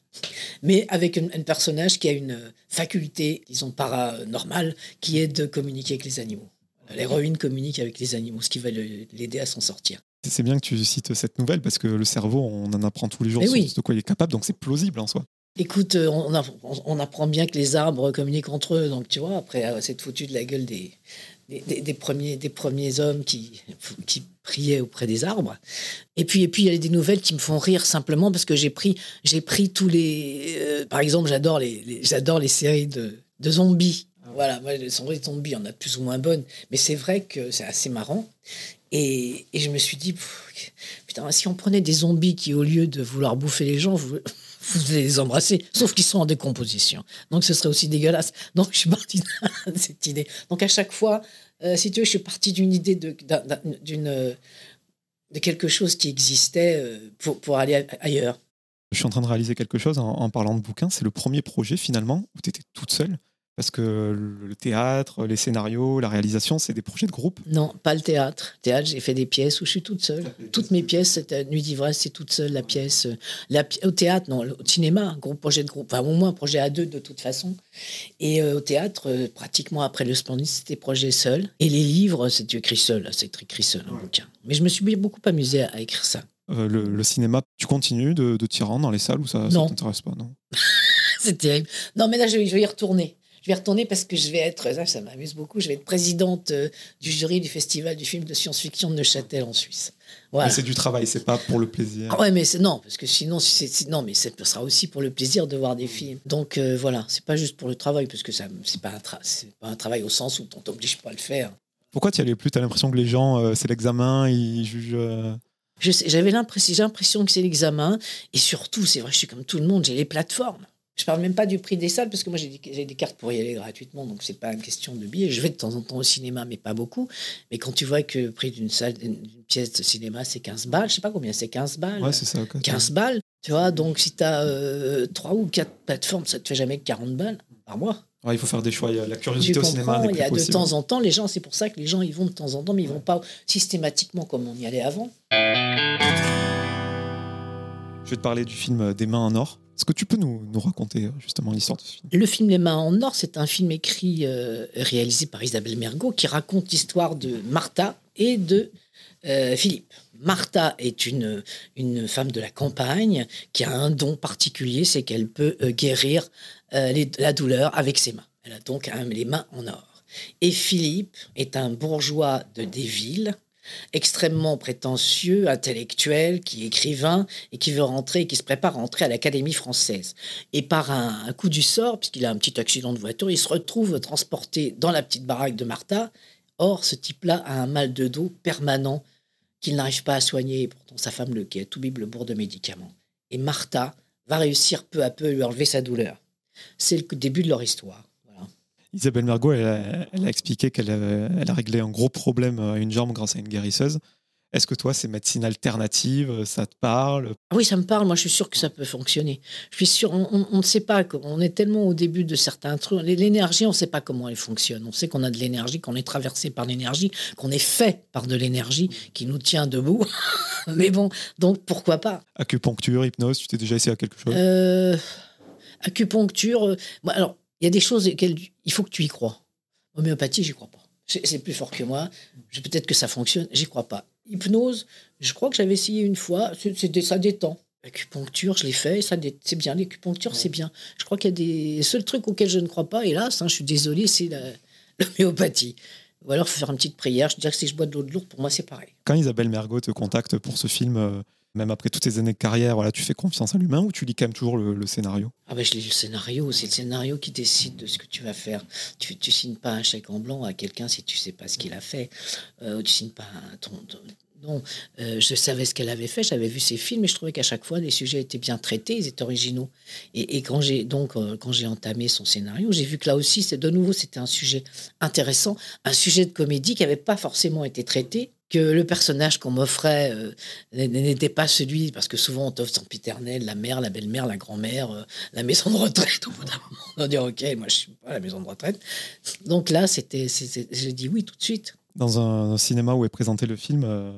Mais avec un, personnage qui a une faculté, disons, paranormale, qui est de communiquer avec les animaux. L'héroïne communique avec les animaux, ce qui va l'aider à s'en sortir. C'est bien que tu cites cette nouvelle parce que le cerveau, on en apprend tous les jours de quoi il est capable, donc c'est plausible en soi. Écoute, euh, on, apprend bien que les arbres communiquent entre eux, donc tu vois, après, euh, c'est foutu de la gueule des, des, premiers, des premiers hommes qui, qui priaient auprès des arbres. Et puis, et puis, il y a des nouvelles qui me font rire simplement parce que j'ai pris, j'ai pris tous les. Euh, par exemple, j'adore les, j'adore les séries de, de zombies. Voilà, moi, les séries de zombies, on a plus ou moins bonnes, mais c'est vrai que c'est assez marrant. Et, et, je me suis dit, putain, si on prenait des zombies qui, au lieu de vouloir bouffer les gens, vous, vous allez les embrasser, sauf qu'ils sont en décomposition. Donc ce serait aussi dégueulasse. Donc je suis partie de cette idée. Donc à chaque fois, euh, si tu veux, je suis partie d'une idée de, d'une, de quelque chose qui existait euh, pour, pour aller ailleurs. Je suis en train de réaliser quelque chose en, en parlant de bouquin. C'est le premier projet finalement où tu étais toute seule parce que le théâtre, les scénarios, la réalisation, c'est des projets de groupe Non, pas le théâtre. Théâtre, j'ai fait des pièces où je suis toute seule. Toutes mes pièces, c'était Nuit d'ivresse, c'est toute seule la pièce. La, au théâtre, non, au cinéma, gros projet de groupe. Enfin, au moins projet à deux de toute façon. Et euh, au théâtre, euh, pratiquement après le Splendide, c'était projet seul. Et les livres, c'est écrit seul, c'est écrit seul, un bouquin. Mais je me suis beaucoup amusé à, écrire ça. Euh, le, cinéma, tu continues de, de t'y rendre dans les salles ou ça ne t'intéresse pas non? C'est terrible. Non, mais là, je vais y retourner. Je vais retourner parce que je vais être, ça, ça m'amuse beaucoup, je vais être présidente euh, du jury du Festival du film de science-fiction de Neuchâtel en Suisse. Voilà. Mais c'est du travail, c'est pas pour le plaisir. Ah ouais, mais non, parce que sinon, c'est, non, mais ce sera aussi pour le plaisir de voir des films. Donc euh, voilà, c'est pas juste pour le travail, parce que ça, c'est pas un, c'est pas un travail au sens où on t'oblige pas à le faire. Pourquoi tu y allais plus? T'as l'impression que les gens, euh, c'est l'examen, ils jugent. j'avais l'impression, j'ai l'impression que c'est l'examen, et surtout, c'est vrai, je suis comme tout le monde, j'ai les plateformes. Je parle même pas du prix des salles parce que moi j'ai des, cartes pour y aller gratuitement, donc c'est pas une question de billets. Je vais de temps en temps au cinéma, mais pas beaucoup. Mais quand tu vois que le prix d'une salle, d'une pièce de cinéma, c'est 15 balles, je sais pas combien, c'est 15 balles. Ouais, c'est ça. 15 balles, tu vois. Donc si tu as euh, 3 ou 4 plateformes, ça te fait jamais 40 balles par mois. Ouais, il faut faire des choix. Il y a la curiosité au cinéma. Il y a de temps en temps, les gens, c'est pour ça que les gens ils vont de temps en temps, mais ils vont pas systématiquement comme on y allait avant. Je vais te parler du film Des mains en or. Est-ce que tu peux nous, raconter euh, justement l'histoire de ce film? Le film Les Mains en Or, c'est un film écrit, euh, réalisé par Isabelle Mergot, qui raconte l'histoire de Martha et de euh, Philippe. Martha est une, une femme de la campagne qui a un don particulier, c'est qu'elle peut guérir la douleur avec ses mains. Elle a donc les mains en or. Et Philippe est un bourgeois de Desvilles extrêmement prétentieux, intellectuel, qui est écrivain et qui veut rentrer, qui se prépare à rentrer à l'Académie française. Et par un, coup du sort, puisqu'il a un petit accident de voiture, il se retrouve transporté dans la petite baraque de Martha. Or, ce type-là a un mal de dos permanent qu'il n'arrive pas à soigner. Et pourtant, sa femme, le, est tout bible bourre de médicaments. Et Martha va réussir peu à peu à lui enlever sa douleur. C'est le début de leur histoire. Isabelle Mergot, elle a, expliqué qu'elle a, réglé un gros problème à une jambe grâce à une guérisseuse. Est-ce que toi, ces médecines alternatives, ça te parle? Oui, ça me parle. Moi, je suis sûr que ça peut fonctionner. Je suis sûr, on ne sait pas. On est tellement au début de certains trucs. L'énergie, on ne sait pas comment elle fonctionne. On sait qu'on a de l'énergie, qu'on est traversé par l'énergie, qu'on est fait par de l'énergie qui nous tient debout. Mais bon, donc pourquoi pas? Acupuncture, hypnose, tu t'es déjà essayé à quelque chose? Euh, Acupuncture. Euh, alors, il y a des choses auxquelles il faut que tu y crois. Homéopathie, j'y crois pas. C'est plus fort que moi. Peut-être que ça fonctionne, j'y crois pas. Hypnose, je crois que j'avais essayé une fois, ça détend. Acupuncture, je l'ai fait, ça c'est bien. L'acupuncture, c'est bien. Je crois qu'il y a des seuls trucs auxquels je ne crois pas, hélas, hein, je suis désolé, c'est l'homéopathie. Ou alors faire une petite prière. Je dire que si je bois de l'eau de lourd, pour moi, c'est pareil. Quand Isabelle Mergot te contacte pour ce film, euh, même après toutes ces années de carrière, voilà, tu fais confiance à l'humain ou tu lis quand même toujours le, scénario? Ah ben je lis le scénario, c'est le scénario qui décide de ce que tu vas faire. Tu ne signes pas un chèque en blanc à quelqu'un si tu sais pas ce qu'il a fait. Euh, tu signes pas un, ton, non, euh, je savais ce qu'elle avait fait, j'avais vu ses films et je trouvais qu'à chaque fois les sujets étaient bien traités, ils étaient originaux. Et, quand j'ai donc euh, quand j'ai entamé son scénario, j'ai vu que là aussi, c'est de nouveau c'était un sujet intéressant, un sujet de comédie qui n'avait pas forcément été traité que le personnage qu'on m'offrait euh, n'était pas celui, parce que souvent on t'offre son piternel, la mère, la belle-mère, la grand-mère, euh, la maison de retraite. Au bout d'un moment, on va dire ok, moi je suis pas à la maison de retraite. Donc là, c'était, j'ai dit oui tout de suite. Dans un, cinéma où est présenté le film, euh,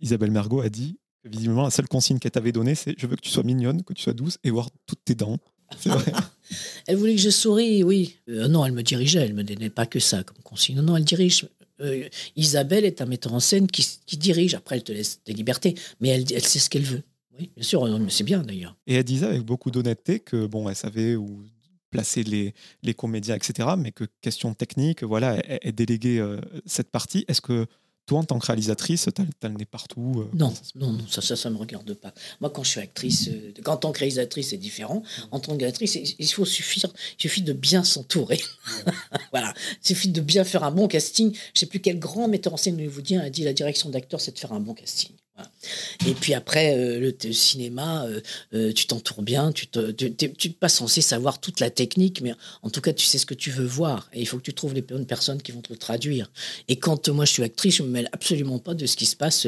Isabelle Mergot a dit que visiblement la seule consigne qu'elle t'avait donnée, c'est je veux que tu sois mignonne, que tu sois douce et voir toutes tes dents. Vrai. elle voulait que je sourie, oui. non, elle me dirigeait, elle me donnait pas que ça comme consigne. Non, non, elle dirige euh, Isabelle est un metteur en scène qui, dirige. Après, elle te laisse des libertés, mais elle, sait ce qu'elle veut. Oui, bien sûr, c'est bien d'ailleurs. Et elle disait avec beaucoup d'honnêteté que bon, elle savait où placer les, comédiens, etc. Mais que question technique, voilà, elle, elle déléguait euh, cette partie. Est-ce que toi, en tant que réalisatrice, tu as, le nez partout euh, Non, non, non, ça, ça, ça me regarde pas. Moi, quand je suis actrice, euh, en tant que réalisatrice, c'est différent. En tant qu'actrice, il faut suffire, il suffit de bien s'entourer. voilà, il suffit de bien faire un bon casting. Je sais plus quel grand metteur en scène vous dit, a dit la direction d'acteur, c'est de faire un bon casting. Et puis après, euh, le, cinéma, euh, euh, tu t'entoures bien, tu n'es pas censé savoir toute la technique, mais en tout cas, tu sais ce que tu veux voir. Et il faut que tu trouves les bonnes personnes qui vont te le traduire. Et quand moi, je suis actrice, je me mêle absolument pas de ce qui se passe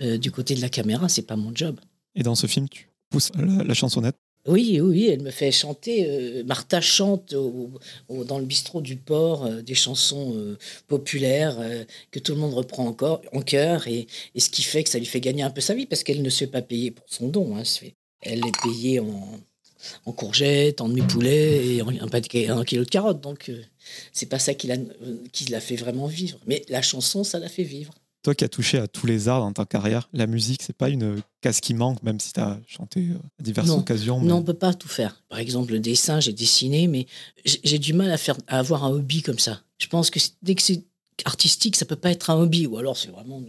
du côté de la caméra. C'est pas mon job. Et dans ce film, tu pousses la chansonnette oui, oui, elle me fait chanter. Euh, Martha chante dans le bistrot du port euh, des chansons euh, populaires que tout le monde reprend encore en chœur et, ce qui fait que ça lui fait gagner un peu sa vie parce qu'elle ne se fait pas payer pour son don. Hein, elle est payée en, courgettes, en demi-poulet et en un, un kilo de carottes. Donc, c'est pas ça qui la, qui la fait vraiment vivre. Mais la chanson, ça la fait vivre. Toi qui as touché à tous les arts dans ta carrière, la musique, c'est pas une case qui manque, même si tu as chanté euh, à diverses occasions. Non, on peut pas tout faire. Par exemple, le dessin, j'ai dessiné, mais j'ai du mal à, faire, à avoir un hobby comme ça. Je pense que dès que c'est artistique, ça peut pas être un hobby, ou alors c'est vraiment.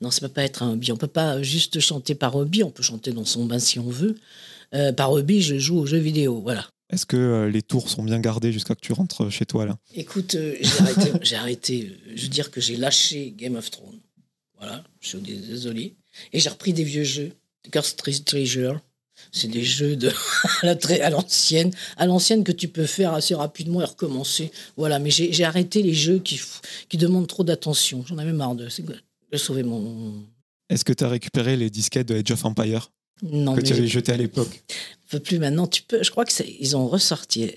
Non, ça peut pas être un hobby. On peut pas juste chanter par hobby, on peut chanter dans son bain si on veut. Euh, par hobby, je joue aux jeux vidéo, voilà. Est-ce que euh, les tours sont bien gardés jusqu'à que tu rentres chez toi là? Écoute, euh, j'ai arrêté, j'ai arrêté. Euh, je veux dire que j'ai lâché Game of Thrones. Voilà, je suis désolé. Et j'ai repris des vieux jeux. Ghost Treasure. C'est des jeux de à l'ancienne, à l'ancienne que tu peux faire assez rapidement et recommencer. Voilà, mais j'ai arrêté les jeux qui, qui demandent trop d'attention. J'en avais marre de, de sauver mon. Est-ce que tu as récupéré les disquettes de Age of Empire non, que tu avais jeté à l'époque. peux plus maintenant. Tu peux. Je crois que ils ont ressorti.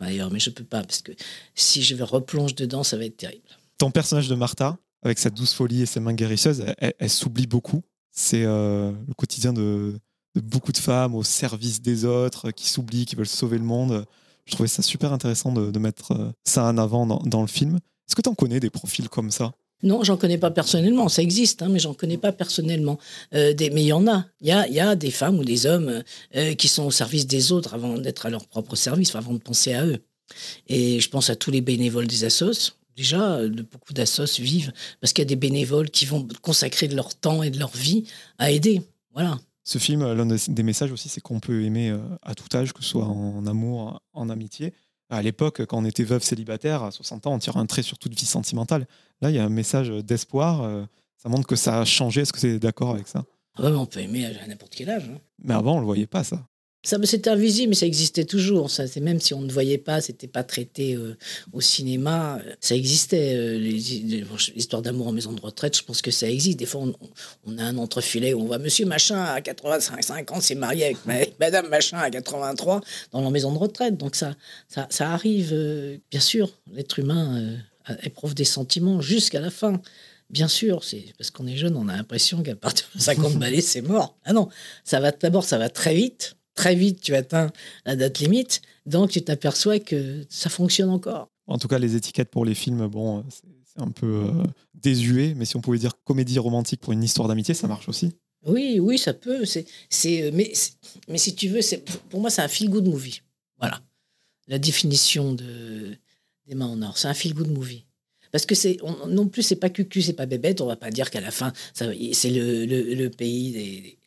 Mais je peux pas parce que si je vais replonger dedans, ça va être terrible. Ton personnage de Martha, avec sa douce folie et ses mains guérisseuses, elle, s'oublie beaucoup. C'est euh, le quotidien de, beaucoup de femmes au service des autres, qui s'oublient, qui veulent sauver le monde. Je trouvais ça super intéressant de, mettre euh, ça en avant dans, dans le film. Est-ce que tu en connais des profils comme ça? Non, j'en connais pas personnellement. Ça existe, hein, mais j'en connais pas personnellement. Euh, mais il y en a. Il y a, y a, des femmes ou des hommes euh, qui sont au service des autres avant d'être à leur propre service, avant de penser à eux. Et je pense à tous les bénévoles des assos, déjà, beaucoup d'assos vivent parce qu'il y a des bénévoles qui vont consacrer de leur temps et de leur vie à aider. Voilà. Ce film, l'un des messages aussi, c'est qu'on peut aimer à tout âge, que ce soit en amour, en amitié. À l'époque, quand on était veuve célibataire, à 60 ans, on tire un trait sur toute vie sentimentale. Là, il y a un message d'espoir. Ça montre que ça a changé. Est-ce que tu es d'accord avec ça? Ah On peut aimer à n'importe quel âge. Hein. Mais avant, on ne le voyait pas, ça. Ça, c'était invisible, mais ça existait toujours. Ça, même si on ne voyait pas, c'était pas traité euh, au cinéma, ça existait. Euh, l'histoire d'amour en maison de retraite, je pense que ça existe. Des fois, on, a un entrefilet où on voit Monsieur Machin à 85 ans s'est marié avec, Madame Machin à 83 dans la maison de retraite. Donc ça, ça, arrive. Euh, bien sûr, l'être humain éprouve des sentiments jusqu'à la fin. Bien sûr, c'est parce qu'on est jeune, on a l'impression qu'à partir de 50 balais, c'est mort. Ah non, ça va d'abord, ça va très vite. Très vite, tu atteins la date limite. Donc, tu t'aperçois que ça fonctionne encore. En tout cas, les étiquettes pour les films, bon, c'est un peu euh, désuet. Mais si on pouvait dire comédie romantique pour une histoire d'amitié, ça marche aussi. Oui, oui, ça peut. C'est, c'est, mais, mais si tu veux, c'est, pour moi, c'est un feel-good movie. Voilà. La définition de, des mains en or. C'est un feel-good movie. Parce que c'est non plus, c'est pas cucu, c'est pas bébête. On va pas dire qu'à la fin, c'est le, le, pays des,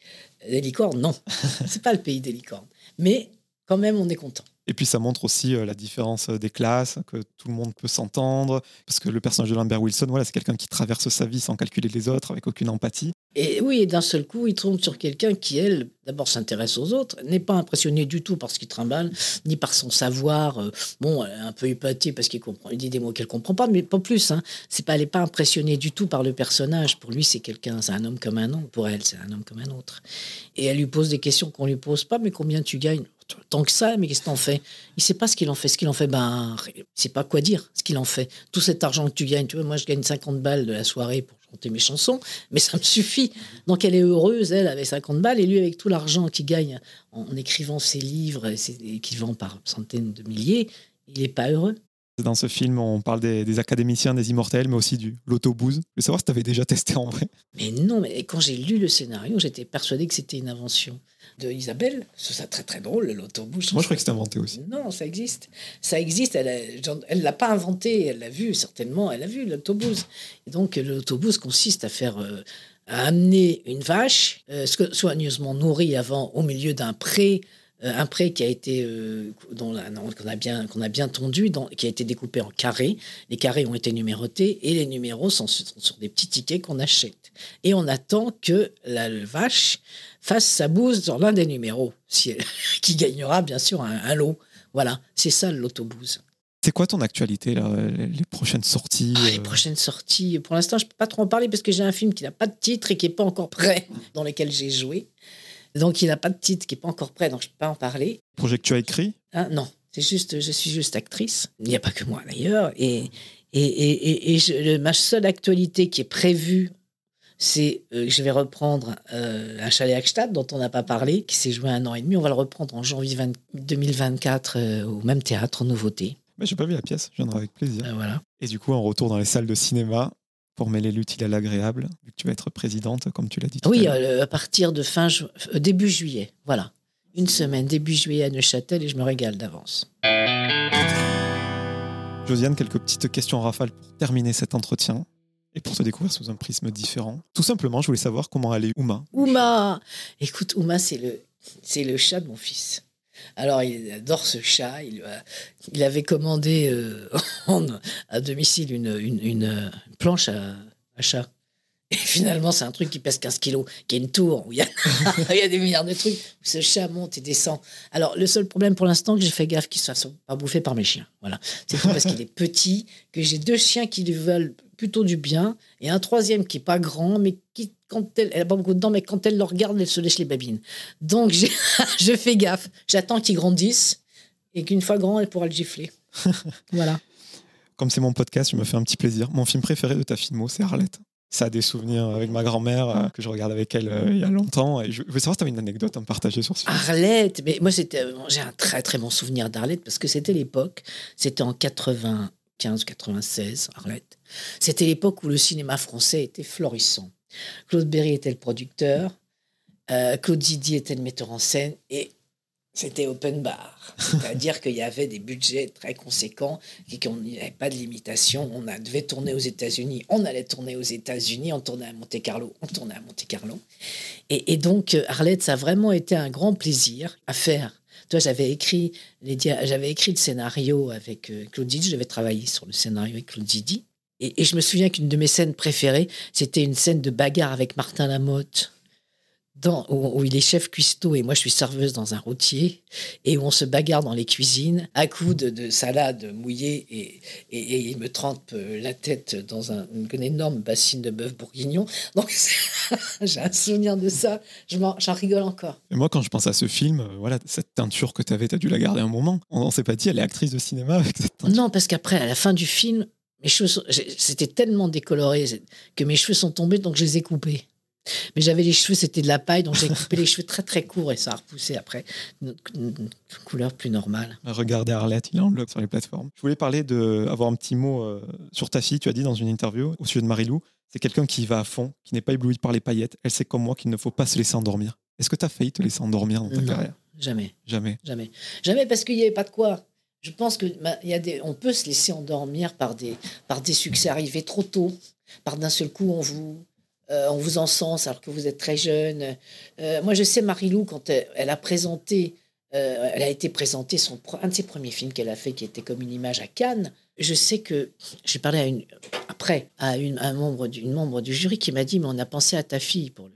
des, licornes. Non, c'est pas le pays des licornes. Mais quand même, on est content. Et puis ça montre aussi euh, la différence euh, des classes, que tout le monde peut s'entendre, parce que le personnage de Lambert Wilson, voilà, c'est quelqu'un qui traverse sa vie sans calculer les autres, avec aucune empathie. Et oui, et d'un seul coup, il tombe sur quelqu'un qui, elle, d'abord s'intéresse aux autres, n'est pas impressionné du tout par ce qu'il trimballe, ni par son savoir. Euh, bon, un peu épatée parce qu'il comprend, il dit des mots qu'elle comprend pas, mais pas plus. Hein. C'est pas, elle n'est pas impressionnée du tout par le personnage. Pour lui, c'est quelqu'un, c'est un homme comme un autre. Pour elle, c'est un homme comme un autre. Et elle lui pose des questions qu'on lui pose pas, mais combien tu gagnes? Tant que ça, mais qu'est-ce que t'en fais? Il sait pas ce qu'il en fait. Ce qu'il en fait, ben, il sait pas quoi dire. Ce qu'il en fait. Tout cet argent que tu gagnes, tu vois, moi, je gagne 50 balles de la soirée pour mes chansons, mais ça me suffit. Donc elle est heureuse, elle, avec 50 balles, et lui, avec tout l'argent qu'il gagne en, écrivant ses livres, et, qu'il vend par centaines de milliers, il n'est pas heureux. Dans ce film, on parle des, académiciens, des immortels, mais aussi du l'autobus. Je veux savoir si tu avais déjà testé en vrai. Mais non, mais quand j'ai lu le scénario, j'étais persuadé que c'était une invention de Isabelle. C'est très très drôle, l'autobus. Moi, je crois que c'était inventé aussi. Non, ça existe. Ça existe. Elle ne l'a pas inventé, elle l'a vu certainement. Elle a vu l'autobus. Et donc, l'autobus consiste à faire. Euh, à amener une vache euh, soigneusement nourrie avant au milieu d'un pré euh, un prêt qui a été euh, qu'on a bien qu'on a bien tondu, qui a été découpé en carrés. Les carrés ont été numérotés et les numéros sont, sur des petits tickets qu'on achète. Et on attend que la vache fasse sa bouse dans l'un des numéros, qui gagnera bien sûr un, lot. Voilà, c'est ça l'autobus. C'est quoi ton actualité, les prochaines sorties ah, Les euh prochaines sorties, pour l'instant, je ne peux pas trop en parler parce que j'ai un film qui n'a pas de titre et qui n'est pas encore prêt, dans lequel j'ai joué. Donc, il n'a pas de titre qui n'est pas encore prêt, donc je ne peux pas en parler. Projet que tu as écrit? Ah, Non, c'est juste, je suis juste actrice. Il n'y a pas que moi d'ailleurs. Et, et, et, ma seule actualité qui est prévue, c'est euh, je vais reprendre euh, un chalet Hackstatt dont on n'a pas parlé, qui s'est joué un an et demi. On va le reprendre en janvier 2024 euh, au même théâtre, en nouveauté. Mais j'ai pas vu la pièce, je viendrai avec plaisir. Ben voilà. Et du coup, en retour dans les salles de cinéma, pour mêler l'utile à l'agréable, vu que tu vas être présidente, comme tu l'as dit. oui, à, euh, à, partir de fin euh, début juillet, voilà. Une semaine, début juillet à Neuchâtel, et je me régale d'avance. Josiane, quelques petites questions en rafale pour terminer cet entretien et pour te découvrir sous un prisme différent. Tout simplement, je voulais savoir comment allait Ouma. Ouma Écoute, Ouma, c'est le, le chat de mon fils. Alors, il adore ce chat. Il, il avait commandé euh, à domicile une, une, planche à, chat. Et finalement, c'est un truc qui pèse 15 kilos, qui est une tour où il y, a, y a des milliards de trucs. Où ce chat monte et descend. Alors, le seul problème pour l'instant, que j'ai fait gaffe qu'il ne fasse pas bouffer par mes chiens. Voilà. C'est parce qu'il est petit, que j'ai deux chiens qui lui veulent plutôt du bien, et un troisième qui est pas grand, mais qui, quand elle, elle a pas beaucoup de dents, mais quand elle le regarde, elle se lèche les babines. Donc, je fais gaffe. J'attends qu'il grandisse, et qu'une fois grand, elle pourra le gifler. voilà. Comme c'est mon podcast, je me fais un petit plaisir. Mon film préféré de ta filmo, c'est Arlette. Ça a des souvenirs avec ma grand-mère euh, que je regarde avec elle euh, il y a longtemps. Et je veux savoir si tu as une anecdote à me partager sur ce film. Arlette, mais moi c'était, j'ai un très très bon souvenir d'Arlette parce que c'était l'époque, c'était en 95, 96, Arlette. C'était l'époque où le cinéma français était florissant. Claude Berry était le producteur, euh, Claude Zidi était le metteur en scène et C'était open bar. C'est-à-dire qu'il y avait des budgets très conséquents et qu'on n'y avait pas de limitation. On a, devait tourner aux États-Unis, on allait tourner aux États-Unis, on tournait à Monte-Carlo, on tournait à Monte-Carlo. Et, donc, Arlette, ça a vraiment été un grand plaisir à faire. Toi, j'avais écrit, les j'avais écrit le scénario avec euh, Claude Zidi, j'avais travaillé sur le scénario avec Claude Zidi. Et, et je me souviens qu'une de mes scènes préférées, c'était une scène de bagarre avec Martin Lamotte où, il est chef cuistot et moi je suis serveuse dans un routier et où on se bagarre dans les cuisines à coups de, salade mouillée et, et, il me trempe euh, la tête dans un, une énorme bassine de bœuf bourguignon. Donc j'ai un souvenir de ça, j'en rigole encore. Et moi quand je pense à ce film, euh, voilà, cette teinture que tu avais, tu as dû la garder un moment. On ne s'est pas dit, elle est actrice de cinéma avec cette teinture. Non, parce qu'après, à la fin du film, mes cheveux, c'était tellement décoloré que mes cheveux sont tombés, donc je les ai coupés. Mais j'avais les cheveux, c'était de la paille, donc j'ai coupé les cheveux très très courts et ça a repoussé après une, couleur plus normale. Regardez Arlette, il est en blog sur les plateformes. Je voulais parler de avoir un petit mot euh, sur ta fille. Tu as dit dans une interview au sujet de Marilou, c'est quelqu'un qui va à fond, qui n'est pas ébloui par les paillettes. Elle sait comme moi qu'il ne faut pas se laisser endormir. Est-ce que tu as failli te laisser endormir dans ta carrière? Jamais. Jamais. Jamais. Jamais parce qu'il n'y avait pas de quoi. Je pense que bah, on peut se laisser endormir par des, succès arrivés trop tôt, par d'un seul coup on vous, euh, on vous encense alors que vous êtes très jeune. Euh, moi, je sais Marilou, quand elle, a présenté, euh, elle a été présentée son, un de ses premiers films qu'elle a fait, qui était comme une image à Cannes. Je sais que j'ai parlé à après à une, un membre, membre du jury qui m'a dit, mais on a pensé à ta fille pour le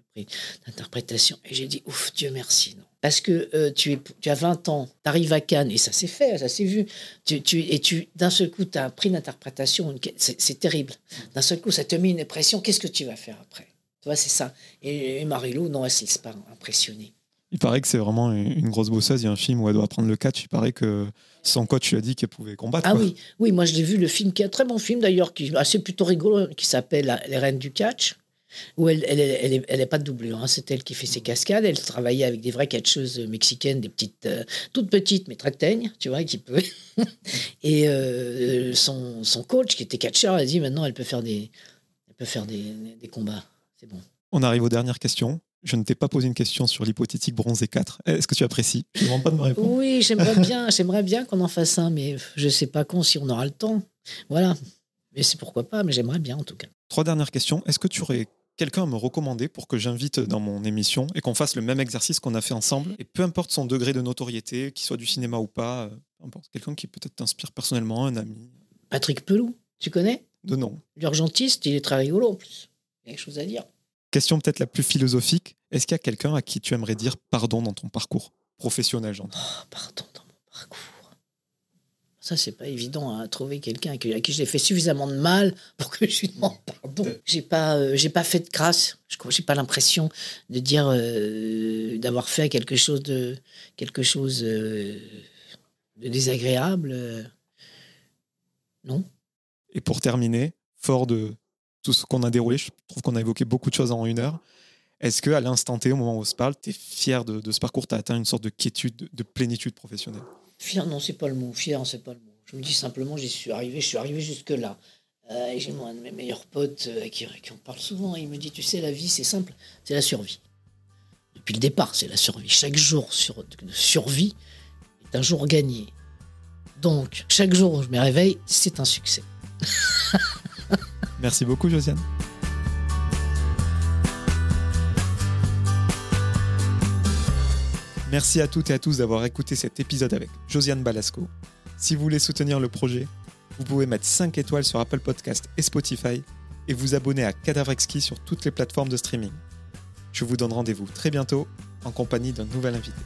d'interprétation. Et j'ai dit, ouf, Dieu merci, non. Parce que tu, es, tu as 20 ans, tu arrives à Cannes, et ça s'est fait, ça s'est vu. Tu, tu, et tu, d'un seul coup, tu as un prix d'interprétation, c'est terrible. D'un seul coup, ça te met une pression, qu'est-ce que tu vas faire après? Tu vois, c'est ça. Et, Marie-Lou, non, elle ne se pas impressionnée. Il paraît que c'est vraiment une grosse bosseuse. Il y a un film où elle doit prendre le catch. Il paraît que son coach lui a dit qu'elle pouvait combattre. Ah oui, oui, moi je l'ai vu, le film, qui est un très bon film d'ailleurs, qui est assez plutôt rigolo, qui s'appelle Les Reines du Catch où elle elle, elle, elle, est, pas de doublure. Hein. C'est elle qui fait ses cascades. Elle travaillait avec des vraies catcheuses mexicaines, des petites, euh, toutes petites, mais très teignes, tu vois, qui peut. et euh, son, son, coach, qui était catcheur, a dit maintenant elle peut faire des, elle peut faire des, des combats. C'est bon. On arrive aux dernières questions. Je ne t'ai pas posé une question sur l'hypothétique bronzé 4. Est-ce que tu apprécies? Je ne demande pas de me répondre. Oui, j'aimerais bien, j'aimerais bien qu'on en fasse un, mais je ne sais pas quand, si on aura le temps. Voilà. Mais c'est pourquoi pas, mais j'aimerais bien en tout cas. Trois dernières questions. Est-ce que tu aurais quelqu'un à me recommander pour que j'invite dans mon émission et qu'on fasse le même exercice qu'on a fait ensemble. Et peu importe son degré de notoriété, qu'il soit du cinéma ou pas, euh, peu importe. Quelqu'un qui peut-être t'inspire personnellement, un ami. Patrick Pelou, tu connais? De nom. L'urgentiste, il est très rigolo en plus. Il y a quelque chose à dire. Question peut-être la plus philosophique. Est-ce qu'il y a quelqu'un à qui tu aimerais dire pardon dans ton parcours professionnel, j'entends oh, Pardon dans mon parcours. Ça, c'est pas évident à trouver quelqu'un à qui j'ai fait suffisamment de mal pour que je lui demande pardon. J'ai pas, euh, j'ai pas fait de grâce. Je n'ai pas l'impression de dire euh, d'avoir fait quelque chose de quelque chose euh, de désagréable. non. Et pour terminer, fort de tout ce qu'on a déroulé, je trouve qu'on a évoqué beaucoup de choses en une heure. Est-ce que à l'instant T, au moment où on se parle, tu es fier de, ce parcours? Tu as atteint une sorte de quiétude, de plénitude professionnelle? Fier, non, c'est pas le mot. Fier, c'est pas le mot. Je me dis simplement, j'y suis arrivé, je suis arrivé jusque-là. Euh, et j'ai un de mes meilleurs potes euh, qui, en parle souvent. il me dit Tu sais, la vie, c'est simple, c'est la survie. Depuis le départ, c'est la survie. Chaque jour sur, de survie est un jour gagné. Donc, chaque jour où je me réveille, c'est un succès. Merci beaucoup, Josiane. Merci à toutes et à tous d'avoir écouté cet épisode avec Josiane Balasco. Si vous voulez soutenir le projet, vous pouvez mettre 5 étoiles sur Apple Podcast et Spotify et vous abonner à Cadavrexki sur toutes les plateformes de streaming. Je vous donne rendez-vous très bientôt en compagnie d'un nouvel invité.